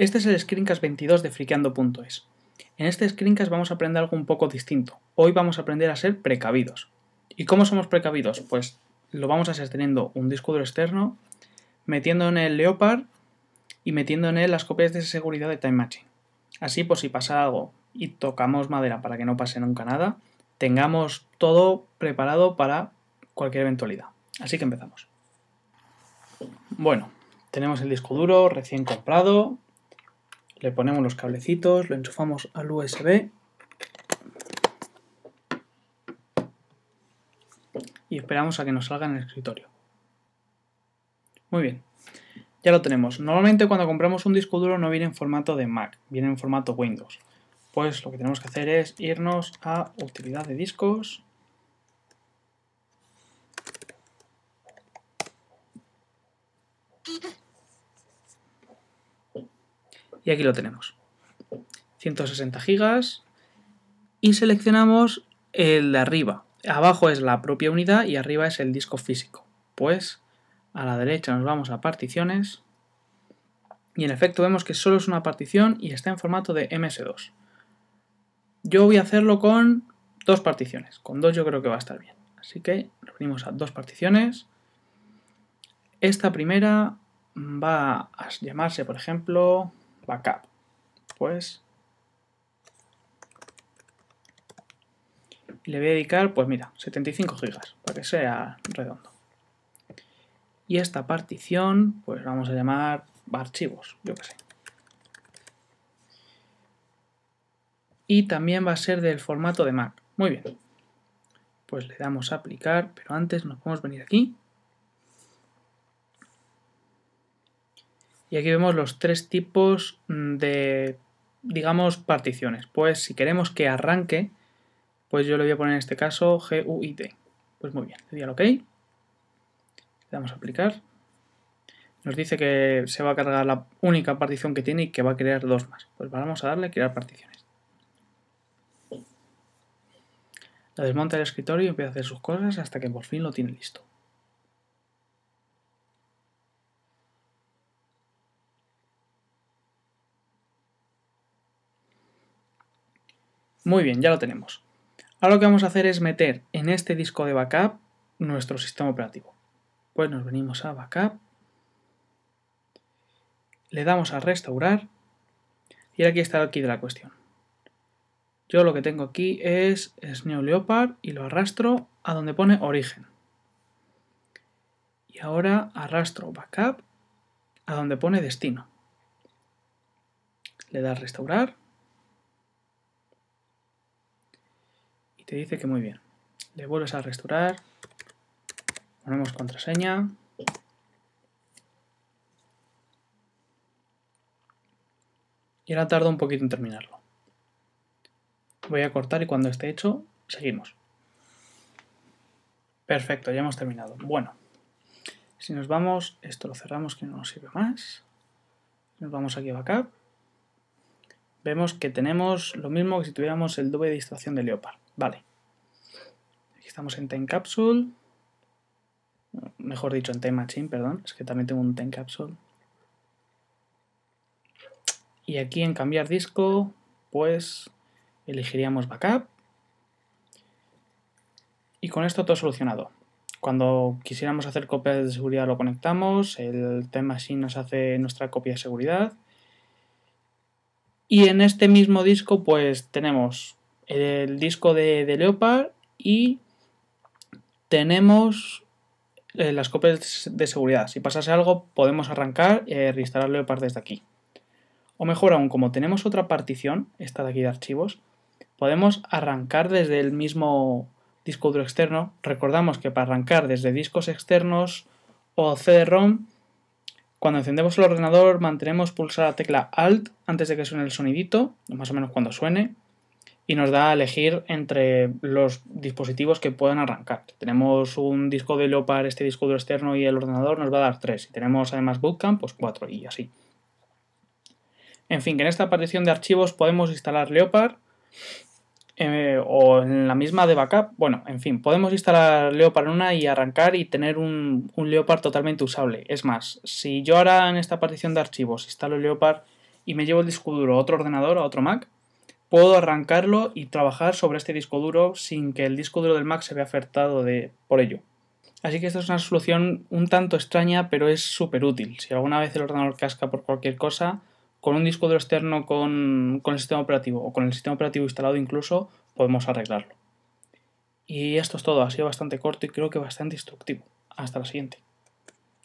Este es el Screencast 22 de friqueando.es. En este Screencast vamos a aprender algo un poco distinto. Hoy vamos a aprender a ser precavidos. ¿Y cómo somos precavidos? Pues lo vamos a hacer teniendo un disco duro externo, metiendo en el Leopard y metiendo en él las copias de seguridad de Time Machine. Así, pues si pasa algo y tocamos madera para que no pase nunca nada, tengamos todo preparado para cualquier eventualidad. Así que empezamos. Bueno, tenemos el disco duro recién comprado, le ponemos los cablecitos, lo enchufamos al USB y esperamos a que nos salga en el escritorio. Muy bien, ya lo tenemos. Normalmente cuando compramos un disco duro no viene en formato de Mac, viene en formato Windows. Pues lo que tenemos que hacer es irnos a utilidad de discos Y aquí lo tenemos. 160 gigas. Y seleccionamos el de arriba. Abajo es la propia unidad y arriba es el disco físico. Pues a la derecha nos vamos a particiones. Y en efecto vemos que solo es una partición y está en formato de MS2. Yo voy a hacerlo con dos particiones. Con dos yo creo que va a estar bien. Así que nos venimos a dos particiones. Esta primera va a llamarse, por ejemplo, backup. Pues le voy a dedicar, pues mira, 75 gigas, para que sea redondo. Y esta partición, pues vamos a llamar archivos, yo que sé. Y también va a ser del formato de Mac. Muy bien. Pues le damos a aplicar, pero antes nos podemos venir aquí Y aquí vemos los tres tipos mm, de, digamos, particiones. Pues si queremos que arranque, pues yo le voy a poner en este caso GUID. Pues muy bien, le doy al OK. Le damos a aplicar. Nos dice que se va a cargar la única partición que tiene y que va a crear dos más. Pues vamos a darle a crear particiones. La desmonta del escritorio y empieza a hacer sus cosas hasta que por fin lo tiene listo. Muy bien, ya lo tenemos. Ahora lo que vamos a hacer es meter en este disco de backup nuestro sistema operativo. Pues nos venimos a backup, le damos a restaurar y aquí está el de la cuestión. Yo lo que tengo aquí es Sneo Leopard y lo arrastro a donde pone origen. Y ahora arrastro backup a donde pone destino. Le das restaurar te dice que muy bien. Le vuelves a restaurar, ponemos contraseña. Y ahora tarda un poquito en terminarlo. Voy a cortar y cuando esté hecho, seguimos. Perfecto, ya hemos terminado. Bueno, si nos vamos, esto lo cerramos que no nos sirve más. Nos vamos aquí a backup. Vemos que tenemos lo mismo que si tuviéramos el doble de distracción de Leopard. Vale. Aquí estamos en Time Capsule. Mejor dicho, en Time Machine, perdón. Es que también tengo un Time Capsule. Y aquí en cambiar disco, pues elegiríamos Backup. Y con esto todo solucionado. Cuando quisiéramos hacer copias de seguridad lo conectamos, el Time Machine nos hace nuestra copia de seguridad. Y en este mismo disco pues tenemos el disco de, Leopard y tenemos eh, las copias de seguridad. Si pasase algo, podemos arrancar y eh, reinstalar Leopard desde aquí. O mejor aún, como tenemos otra partición, esta de aquí de archivos, podemos arrancar desde el mismo disco duro externo. Recordamos que para arrancar desde discos externos o CD-ROM, cuando encendemos el ordenador mantenemos pulsar la tecla Alt antes de que suene el sonidito, más o menos cuando suene, y nos da a elegir entre los dispositivos que puedan arrancar. Si tenemos un disco de Leopard, este disco duro externo y el ordenador nos va a dar 3. Si tenemos además Bootcamp, pues 4 y así. En fin, que en esta partición de archivos podemos instalar Leopard eh, o en la misma de backup. Bueno, en fin, podemos instalar Leopard en una y arrancar y tener un, un Leopard totalmente usable. Es más, si yo ahora en esta partición de archivos instalo Leopard y me llevo el disco duro a otro ordenador, a otro Mac, puedo arrancarlo y trabajar sobre este disco duro sin que el disco duro del Mac se vea afectado de, por ello. Así que esta es una solución un tanto extraña, pero es súper útil. Si alguna vez el ordenador casca por cualquier cosa, con un disco duro externo con, con el sistema operativo o con el sistema operativo instalado incluso, podemos arreglarlo. Y esto es todo, ha sido bastante corto y creo que bastante instructivo. Hasta la siguiente.